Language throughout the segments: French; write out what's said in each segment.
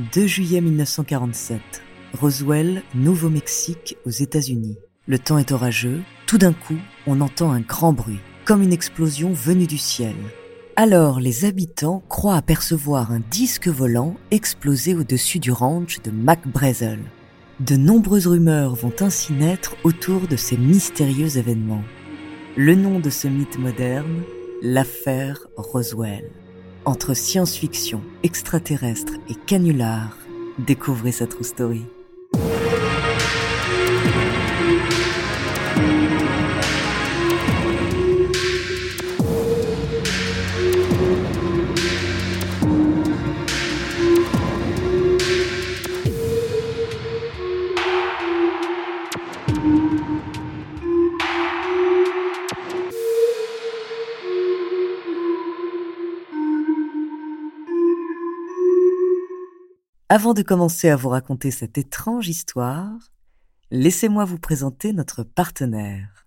2 juillet 1947. Roswell, Nouveau-Mexique, aux États-Unis. Le temps est orageux. Tout d'un coup, on entend un grand bruit, comme une explosion venue du ciel. Alors, les habitants croient apercevoir un disque volant exploser au-dessus du ranch de McBrazel. De nombreuses rumeurs vont ainsi naître autour de ces mystérieux événements. Le nom de ce mythe moderne, l'affaire Roswell. Entre science-fiction, extraterrestre et canular, découvrez sa true story. Avant de commencer à vous raconter cette étrange histoire, laissez-moi vous présenter notre partenaire.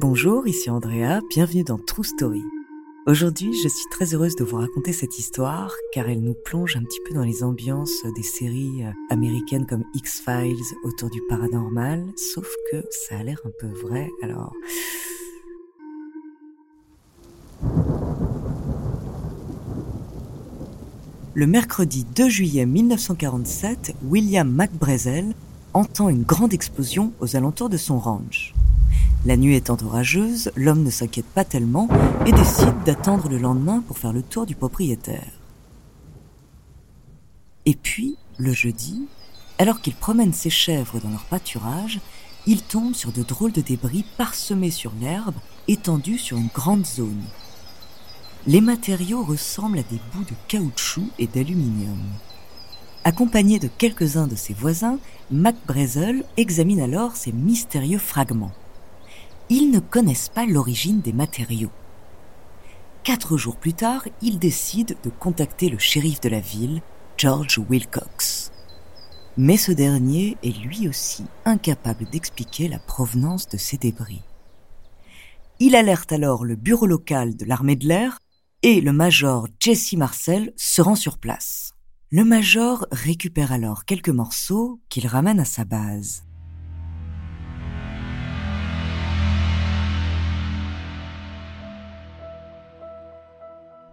Bonjour, ici Andrea, bienvenue dans True Story. Aujourd'hui, je suis très heureuse de vous raconter cette histoire car elle nous plonge un petit peu dans les ambiances des séries euh, américaines comme X-Files autour du paranormal, sauf que ça a l'air un peu vrai, alors... Le mercredi 2 juillet 1947, William McBrazel entend une grande explosion aux alentours de son ranch. La nuit étant orageuse, l'homme ne s'inquiète pas tellement et décide d'attendre le lendemain pour faire le tour du propriétaire. Et puis, le jeudi, alors qu'il promène ses chèvres dans leur pâturage, il tombe sur de drôles de débris parsemés sur l'herbe, étendus sur une grande zone. Les matériaux ressemblent à des bouts de caoutchouc et d'aluminium. Accompagné de quelques-uns de ses voisins, Mac examine alors ces mystérieux fragments. Ils ne connaissent pas l'origine des matériaux. Quatre jours plus tard, ils décident de contacter le shérif de la ville, George Wilcox. Mais ce dernier est lui aussi incapable d'expliquer la provenance de ces débris. Il alerte alors le bureau local de l'armée de l'air et le major Jesse Marcel se rend sur place. Le major récupère alors quelques morceaux qu'il ramène à sa base.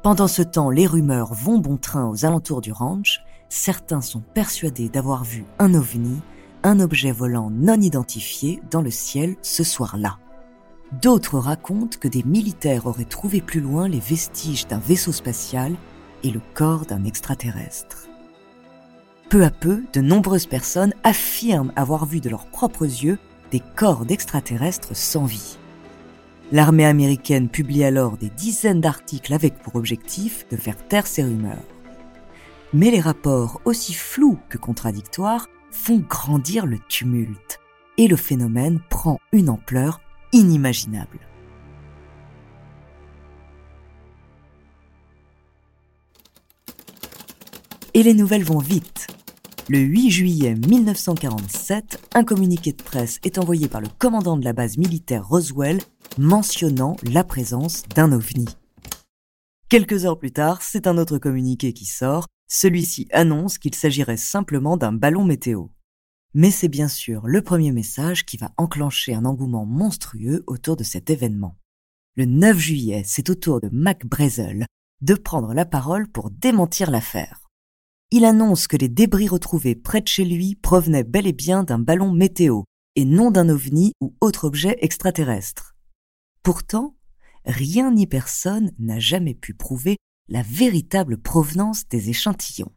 Pendant ce temps, les rumeurs vont bon train aux alentours du ranch. Certains sont persuadés d'avoir vu un ovni, un objet volant non identifié dans le ciel ce soir-là. D'autres racontent que des militaires auraient trouvé plus loin les vestiges d'un vaisseau spatial et le corps d'un extraterrestre. Peu à peu, de nombreuses personnes affirment avoir vu de leurs propres yeux des corps d'extraterrestres sans vie. L'armée américaine publie alors des dizaines d'articles avec pour objectif de faire taire ces rumeurs. Mais les rapports, aussi flous que contradictoires, font grandir le tumulte, et le phénomène prend une ampleur inimaginable. Et les nouvelles vont vite. Le 8 juillet 1947, un communiqué de presse est envoyé par le commandant de la base militaire Roswell mentionnant la présence d'un ovni. Quelques heures plus tard, c'est un autre communiqué qui sort. Celui-ci annonce qu'il s'agirait simplement d'un ballon météo. Mais c'est bien sûr le premier message qui va enclencher un engouement monstrueux autour de cet événement. Le 9 juillet, c'est au tour de Mac Brazel de prendre la parole pour démentir l'affaire. Il annonce que les débris retrouvés près de chez lui provenaient bel et bien d'un ballon météo et non d'un ovni ou autre objet extraterrestre. Pourtant, rien ni personne n'a jamais pu prouver la véritable provenance des échantillons.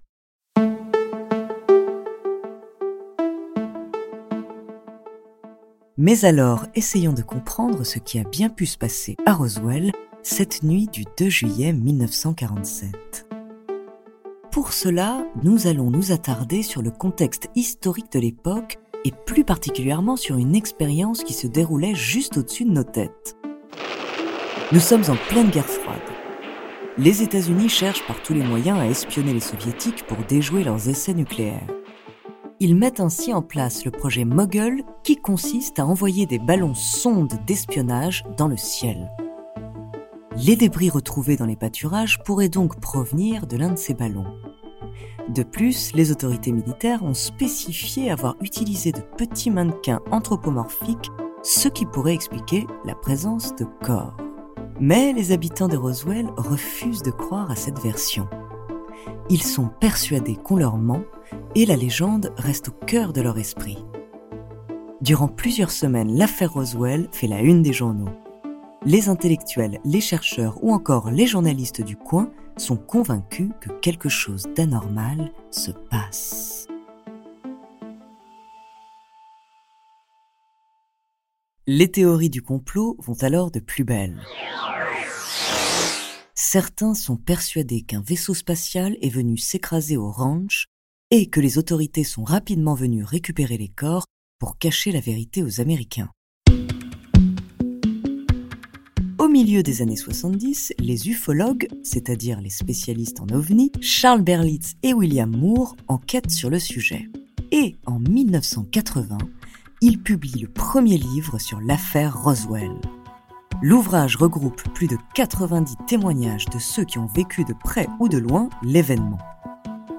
Mais alors, essayons de comprendre ce qui a bien pu se passer à Roswell cette nuit du 2 juillet 1947. Pour cela, nous allons nous attarder sur le contexte historique de l'époque et plus particulièrement sur une expérience qui se déroulait juste au-dessus de nos têtes. Nous sommes en pleine guerre froide. Les États-Unis cherchent par tous les moyens à espionner les soviétiques pour déjouer leurs essais nucléaires. Ils mettent ainsi en place le projet Mogul qui consiste à envoyer des ballons sondes d'espionnage dans le ciel. Les débris retrouvés dans les pâturages pourraient donc provenir de l'un de ces ballons. De plus, les autorités militaires ont spécifié avoir utilisé de petits mannequins anthropomorphiques, ce qui pourrait expliquer la présence de corps. Mais les habitants de Roswell refusent de croire à cette version. Ils sont persuadés qu'on leur ment et la légende reste au cœur de leur esprit. Durant plusieurs semaines, l'affaire Roswell fait la une des journaux. Les intellectuels, les chercheurs ou encore les journalistes du coin sont convaincus que quelque chose d'anormal se passe. Les théories du complot vont alors de plus belle. Certains sont persuadés qu'un vaisseau spatial est venu s'écraser au ranch et que les autorités sont rapidement venues récupérer les corps pour cacher la vérité aux Américains. Au milieu des années 70, les ufologues, c'est-à-dire les spécialistes en ovnis, Charles Berlitz et William Moore enquêtent sur le sujet. Et en 1980, ils publient le premier livre sur l'affaire Roswell. L'ouvrage regroupe plus de 90 témoignages de ceux qui ont vécu de près ou de loin l'événement.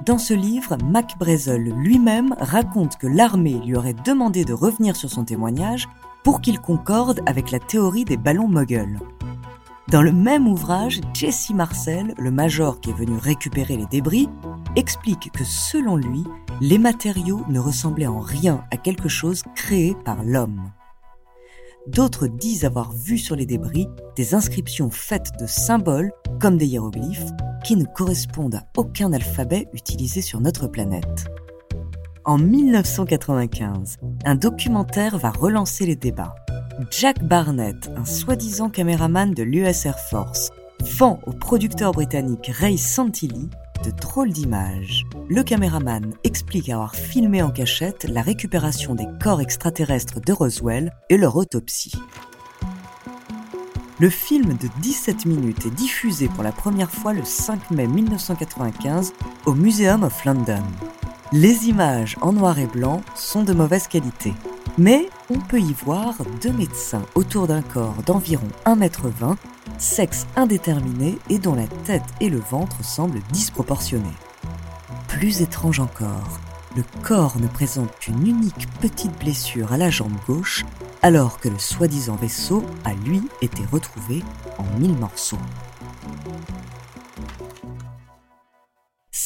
Dans ce livre, Mac Brazel lui-même raconte que l'armée lui aurait demandé de revenir sur son témoignage pour qu'il concorde avec la théorie des ballons Muggles. Dans le même ouvrage, Jesse Marcel, le major qui est venu récupérer les débris, explique que selon lui, les matériaux ne ressemblaient en rien à quelque chose créé par l'homme. D'autres disent avoir vu sur les débris des inscriptions faites de symboles, comme des hiéroglyphes, qui ne correspondent à aucun alphabet utilisé sur notre planète. En 1995, un documentaire va relancer les débats. Jack Barnett, un soi-disant caméraman de l'US Air Force, vend au producteur britannique Ray Santilli de drôles d'images. Le caméraman explique avoir filmé en cachette la récupération des corps extraterrestres de Roswell et leur autopsie. Le film de 17 minutes est diffusé pour la première fois le 5 mai 1995 au Museum of London. Les images en noir et blanc sont de mauvaise qualité, mais on peut y voir deux médecins autour d'un corps d'environ 1m20 sexe indéterminé et dont la tête et le ventre semblent disproportionnés. Plus étrange encore, le corps ne présente qu'une unique petite blessure à la jambe gauche, alors que le soi-disant vaisseau a lui été retrouvé en mille morceaux.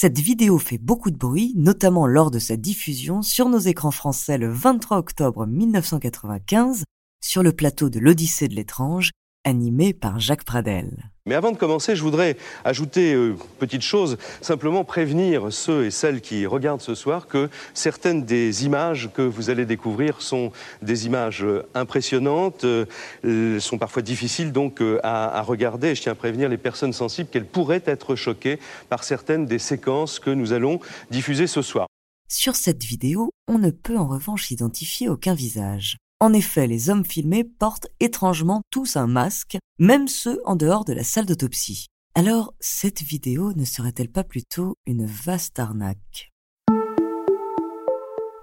Cette vidéo fait beaucoup de bruit, notamment lors de sa diffusion sur nos écrans français le 23 octobre 1995, sur le plateau de l'Odyssée de l'étrange, animé par Jacques Pradel. Mais avant de commencer, je voudrais ajouter une euh, petite chose, simplement prévenir ceux et celles qui regardent ce soir que certaines des images que vous allez découvrir sont des images euh, impressionnantes, euh, sont parfois difficiles donc à, à regarder. Je tiens à prévenir les personnes sensibles qu'elles pourraient être choquées par certaines des séquences que nous allons diffuser ce soir. Sur cette vidéo, on ne peut en revanche identifier aucun visage. En effet, les hommes filmés portent étrangement tous un masque, même ceux en dehors de la salle d'autopsie. Alors, cette vidéo ne serait-elle pas plutôt une vaste arnaque?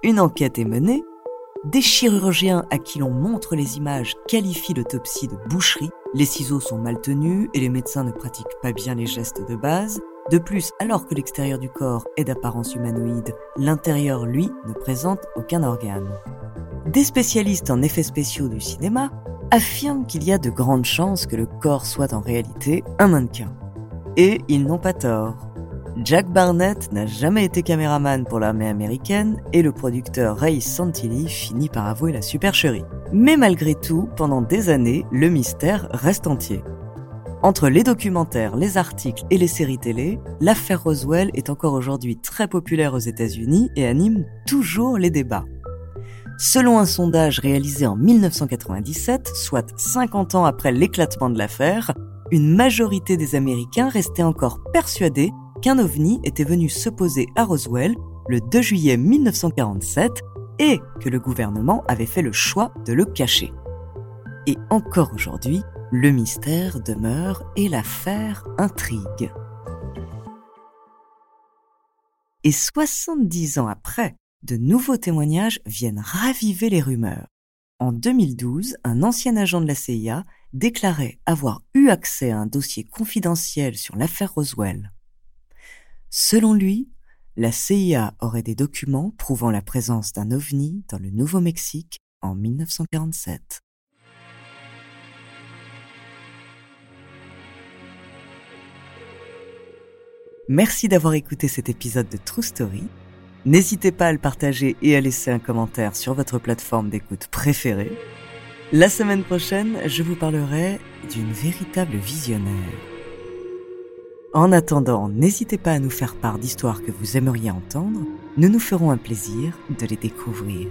Une enquête est menée, des chirurgiens à qui l'on montre les images qualifient l'autopsie de boucherie, les ciseaux sont mal tenus et les médecins ne pratiquent pas bien les gestes de base, de plus, alors que l'extérieur du corps est d'apparence humanoïde, l'intérieur, lui, ne présente aucun organe. Des spécialistes en effets spéciaux du cinéma affirment qu'il y a de grandes chances que le corps soit en réalité un mannequin. Et ils n'ont pas tort. Jack Barnett n'a jamais été caméraman pour l'armée américaine et le producteur Ray Santilli finit par avouer la supercherie. Mais malgré tout, pendant des années, le mystère reste entier. Entre les documentaires, les articles et les séries télé, l'affaire Roswell est encore aujourd'hui très populaire aux États-Unis et anime toujours les débats. Selon un sondage réalisé en 1997, soit 50 ans après l'éclatement de l'affaire, une majorité des Américains restaient encore persuadés qu'un ovni était venu se poser à Roswell le 2 juillet 1947 et que le gouvernement avait fait le choix de le cacher. Et encore aujourd'hui, le mystère demeure et l'affaire intrigue. Et 70 ans après, de nouveaux témoignages viennent raviver les rumeurs. En 2012, un ancien agent de la CIA déclarait avoir eu accès à un dossier confidentiel sur l'affaire Roswell. Selon lui, la CIA aurait des documents prouvant la présence d'un ovni dans le Nouveau-Mexique en 1947. Merci d'avoir écouté cet épisode de True Story. N'hésitez pas à le partager et à laisser un commentaire sur votre plateforme d'écoute préférée. La semaine prochaine, je vous parlerai d'une véritable visionnaire. En attendant, n'hésitez pas à nous faire part d'histoires que vous aimeriez entendre. Nous nous ferons un plaisir de les découvrir.